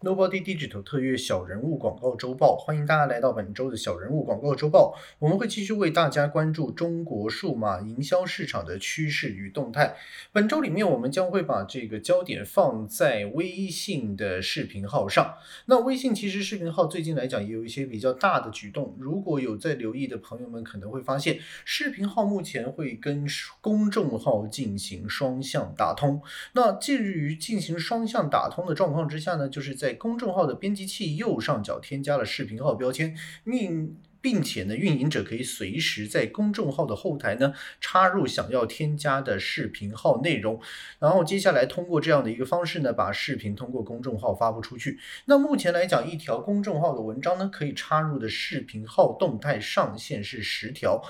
Nobody Digital 特约小人物广告周报，欢迎大家来到本周的小人物广告周报。我们会继续为大家关注中国数码营销市场的趋势与动态。本周里面，我们将会把这个焦点放在微信的视频号上。那微信其实视频号最近来讲也有一些比较大的举动。如果有在留意的朋友们，可能会发现视频号目前会跟公众号进行双向打通。那介于进行双向打通的状况之下呢，就是在在公众号的编辑器右上角添加了视频号标签，并并且呢，运营者可以随时在公众号的后台呢插入想要添加的视频号内容，然后接下来通过这样的一个方式呢，把视频通过公众号发布出去。那目前来讲，一条公众号的文章呢，可以插入的视频号动态上限是十条。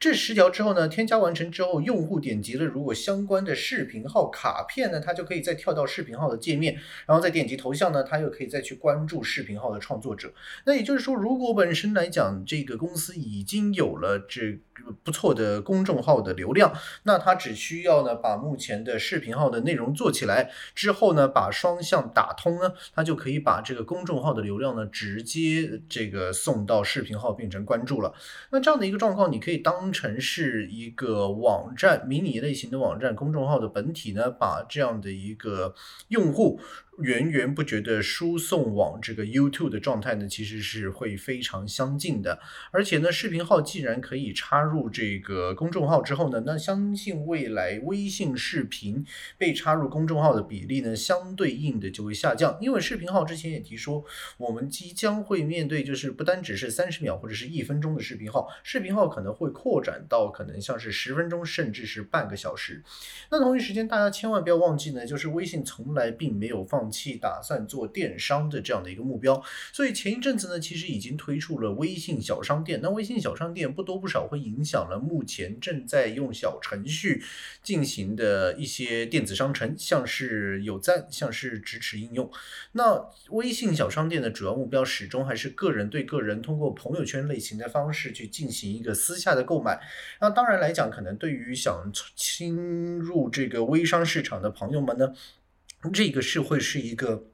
这十条之后呢，添加完成之后，用户点击了如果相关的视频号卡片呢，他就可以再跳到视频号的界面，然后再点击头像呢，他又可以再去关注视频号的创作者。那也就是说，如果本身来讲，这个公司已经有了这不错的公众号的流量，那他只需要呢把目前的视频号的内容做起来之后呢，把双向打通呢，他就可以把这个公众号的流量呢直接这个送到视频号变成关注了。那这样的一个状况，你可以当。成是一个网站，迷你类型的网站，公众号的本体呢，把这样的一个用户。源源不绝的输送往这个 YouTube 的状态呢，其实是会非常相近的。而且呢，视频号既然可以插入这个公众号之后呢，那相信未来微信视频被插入公众号的比例呢，相对应的就会下降。因为视频号之前也提说，我们即将会面对就是不单只是三十秒或者是一分钟的视频号，视频号可能会扩展到可能像是十分钟甚至是半个小时。那同一时间，大家千万不要忘记呢，就是微信从来并没有放。期打算做电商的这样的一个目标，所以前一阵子呢，其实已经推出了微信小商店。那微信小商店不多不少会影响了目前正在用小程序进行的一些电子商城，像是有赞，像是咫尺应用。那微信小商店的主要目标始终还是个人对个人，通过朋友圈类型的方式去进行一个私下的购买。那当然来讲，可能对于想侵入这个微商市场的朋友们呢。这个是会是一个。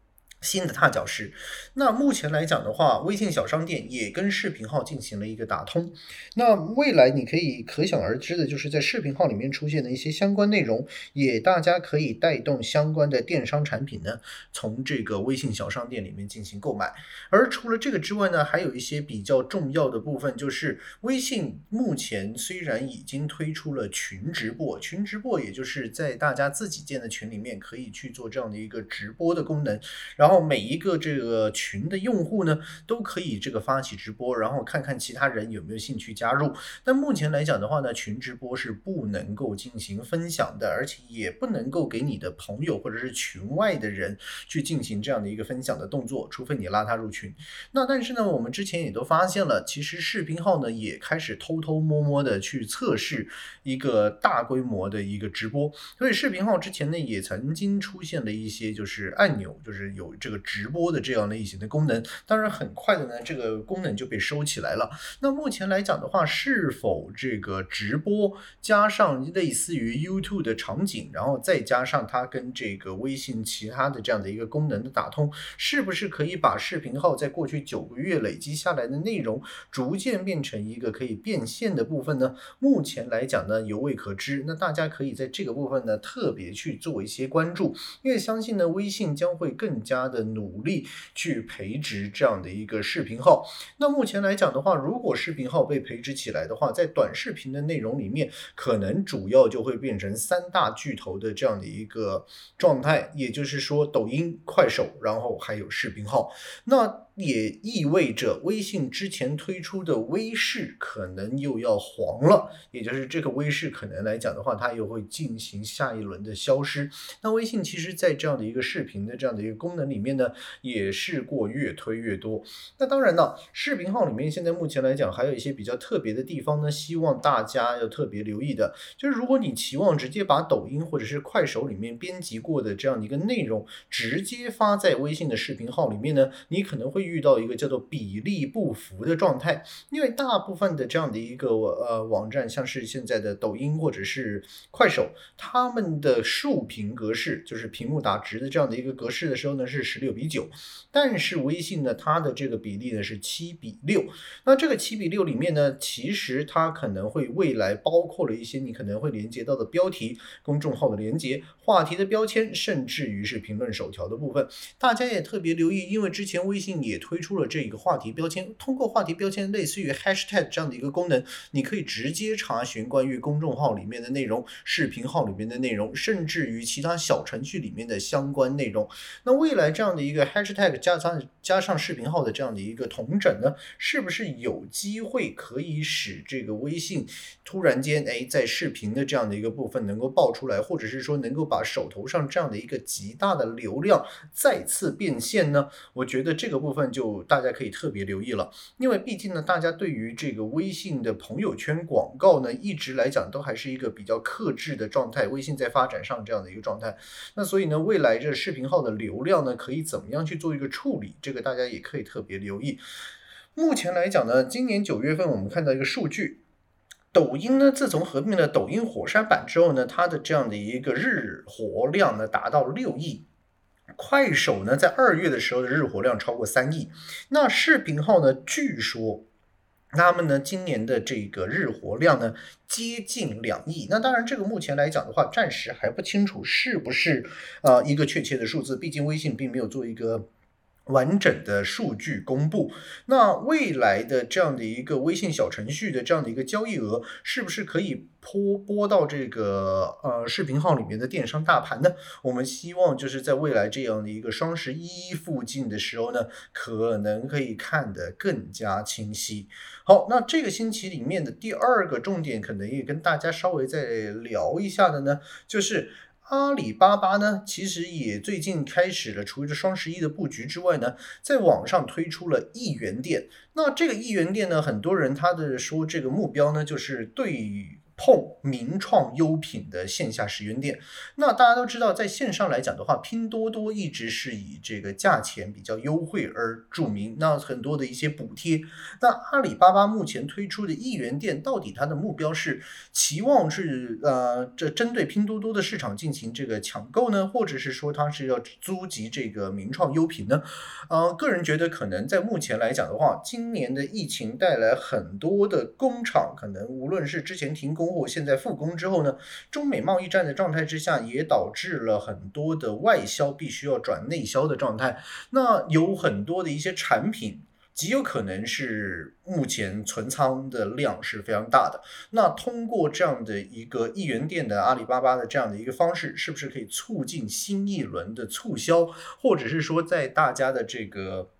新的踏脚石。那目前来讲的话，微信小商店也跟视频号进行了一个打通。那未来你可以可想而知的，就是在视频号里面出现的一些相关内容，也大家可以带动相关的电商产品呢，从这个微信小商店里面进行购买。而除了这个之外呢，还有一些比较重要的部分，就是微信目前虽然已经推出了群直播，群直播也就是在大家自己建的群里面可以去做这样的一个直播的功能，然后后每一个这个群的用户呢，都可以这个发起直播，然后看看其他人有没有兴趣加入。但目前来讲的话呢，群直播是不能够进行分享的，而且也不能够给你的朋友或者是群外的人去进行这样的一个分享的动作，除非你拉他入群。那但是呢，我们之前也都发现了，其实视频号呢也开始偷偷摸摸的去测试一个大规模的一个直播，所以视频号之前呢也曾经出现了一些就是按钮，就是有。这个直播的这样类型的功能，当然很快的呢，这个功能就被收起来了。那目前来讲的话，是否这个直播加上类似于 YouTube 的场景，然后再加上它跟这个微信其他的这样的一个功能的打通，是不是可以把视频号在过去九个月累积下来的内容，逐渐变成一个可以变现的部分呢？目前来讲呢，犹未可知。那大家可以在这个部分呢，特别去做一些关注，因为相信呢，微信将会更加。的努力去培植这样的一个视频号。那目前来讲的话，如果视频号被培植起来的话，在短视频的内容里面，可能主要就会变成三大巨头的这样的一个状态，也就是说，抖音、快手，然后还有视频号。那也意味着微信之前推出的微视可能又要黄了，也就是这个微视可能来讲的话，它又会进行下一轮的消失。那微信其实在这样的一个视频的这样的一个功能里面呢，也是过越推越多。那当然呢，视频号里面现在目前来讲还有一些比较特别的地方呢，希望大家要特别留意的，就是如果你期望直接把抖音或者是快手里面编辑过的这样的一个内容直接发在微信的视频号里面呢，你可能会。遇到一个叫做比例不符的状态，因为大部分的这样的一个呃网站，像是现在的抖音或者是快手，他们的竖屏格式就是屏幕打直的这样的一个格式的时候呢是十六比九，但是微信呢它的这个比例呢是七比六，那这个七比六里面呢，其实它可能会未来包括了一些你可能会连接到的标题、公众号的连接、话题的标签，甚至于是评论首条的部分，大家也特别留意，因为之前微信也推出了这一个话题标签，通过话题标签类似于 hashtag 这样的一个功能，你可以直接查询关于公众号里面的内容、视频号里面的内容，甚至于其他小程序里面的相关内容。那未来这样的一个 hashtag 加上加上视频号的这样的一个同整呢，是不是有机会可以使这个微信突然间哎在视频的这样的一个部分能够爆出来，或者是说能够把手头上这样的一个极大的流量再次变现呢？我觉得这个部分就大家可以特别留意了，因为毕竟呢，大家对于这个微信的朋友圈广告呢，一直来讲都还是一个比较克制的状态。微信在发展上这样的一个状态，那所以呢，未来这视频号的流量呢，可以怎么样去做一个处理？这个大家也可以特别留意。目前来讲呢，今年九月份我们看到一个数据，抖音呢自从合并了抖音火山版之后呢，它的这样的一个日活量呢达到六亿。快手呢，在二月的时候的日活量超过三亿，那视频号呢，据说他们呢今年的这个日活量呢接近两亿。那当然，这个目前来讲的话，暂时还不清楚是不是啊一个确切的数字，毕竟微信并没有做一个。完整的数据公布，那未来的这样的一个微信小程序的这样的一个交易额，是不是可以拨拨到这个呃视频号里面的电商大盘呢？我们希望就是在未来这样的一个双十一附近的时候呢，可能可以看得更加清晰。好，那这个星期里面的第二个重点，可能也跟大家稍微再聊一下的呢，就是。阿里巴巴呢，其实也最近开始了，除了双十一的布局之外呢，在网上推出了一元店。那这个一元店呢，很多人他的说这个目标呢，就是对。碰名创优品的线下十元店，那大家都知道，在线上来讲的话，拼多多一直是以这个价钱比较优惠而著名。那很多的一些补贴，那阿里巴巴目前推出的一元店，到底它的目标是期望是呃，这针对拼多多的市场进行这个抢购呢，或者是说它是要租集这个名创优品呢？呃，个人觉得可能在目前来讲的话，今年的疫情带来很多的工厂，可能无论是之前停工。货现在复工之后呢，中美贸易战的状态之下，也导致了很多的外销必须要转内销的状态。那有很多的一些产品，极有可能是目前存仓的量是非常大的。那通过这样的一个一元店的阿里巴巴的这样的一个方式，是不是可以促进新一轮的促销，或者是说在大家的这个？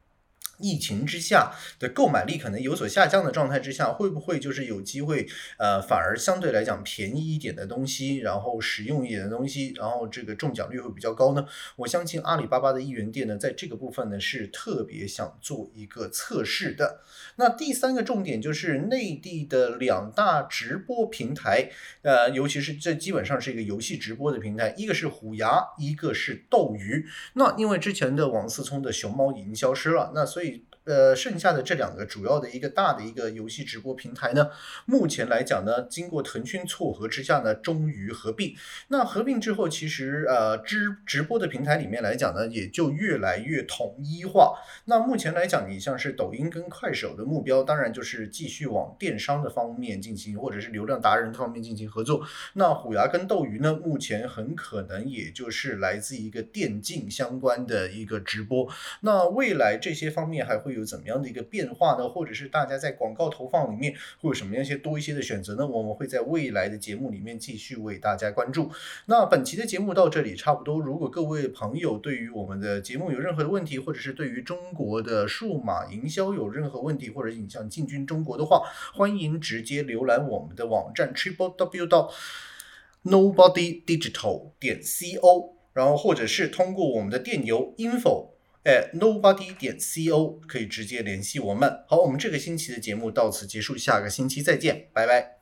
疫情之下的购买力可能有所下降的状态之下，会不会就是有机会，呃，反而相对来讲便宜一点的东西，然后实用一点的东西，然后这个中奖率会比较高呢？我相信阿里巴巴的一元店呢，在这个部分呢是特别想做一个测试的。那第三个重点就是内地的两大直播平台，呃，尤其是这基本上是一个游戏直播的平台，一个是虎牙，一个是斗鱼。那因为之前的王思聪的熊猫已经消失了，那所以。呃，剩下的这两个主要的一个大的一个游戏直播平台呢，目前来讲呢，经过腾讯撮合之下呢，终于合并。那合并之后，其实呃，直直播的平台里面来讲呢，也就越来越统一化。那目前来讲，你像是抖音跟快手的目标，当然就是继续往电商的方面进行，或者是流量达人方面进行合作。那虎牙跟斗鱼呢，目前很可能也就是来自一个电竞相关的一个直播。那未来这些方面还会。有怎么样的一个变化呢？或者是大家在广告投放里面会有什么样一些多一些的选择呢？我们会在未来的节目里面继续为大家关注。那本期的节目到这里差不多。如果各位朋友对于我们的节目有任何的问题，或者是对于中国的数码营销有任何问题，或者你想进军中国的话，欢迎直接浏览我们的网站 triple w 到 nobody digital 点 co，然后或者是通过我们的电邮 info。哎，nobody 点 co 可以直接联系我们。好，我们这个星期的节目到此结束，下个星期再见，拜拜。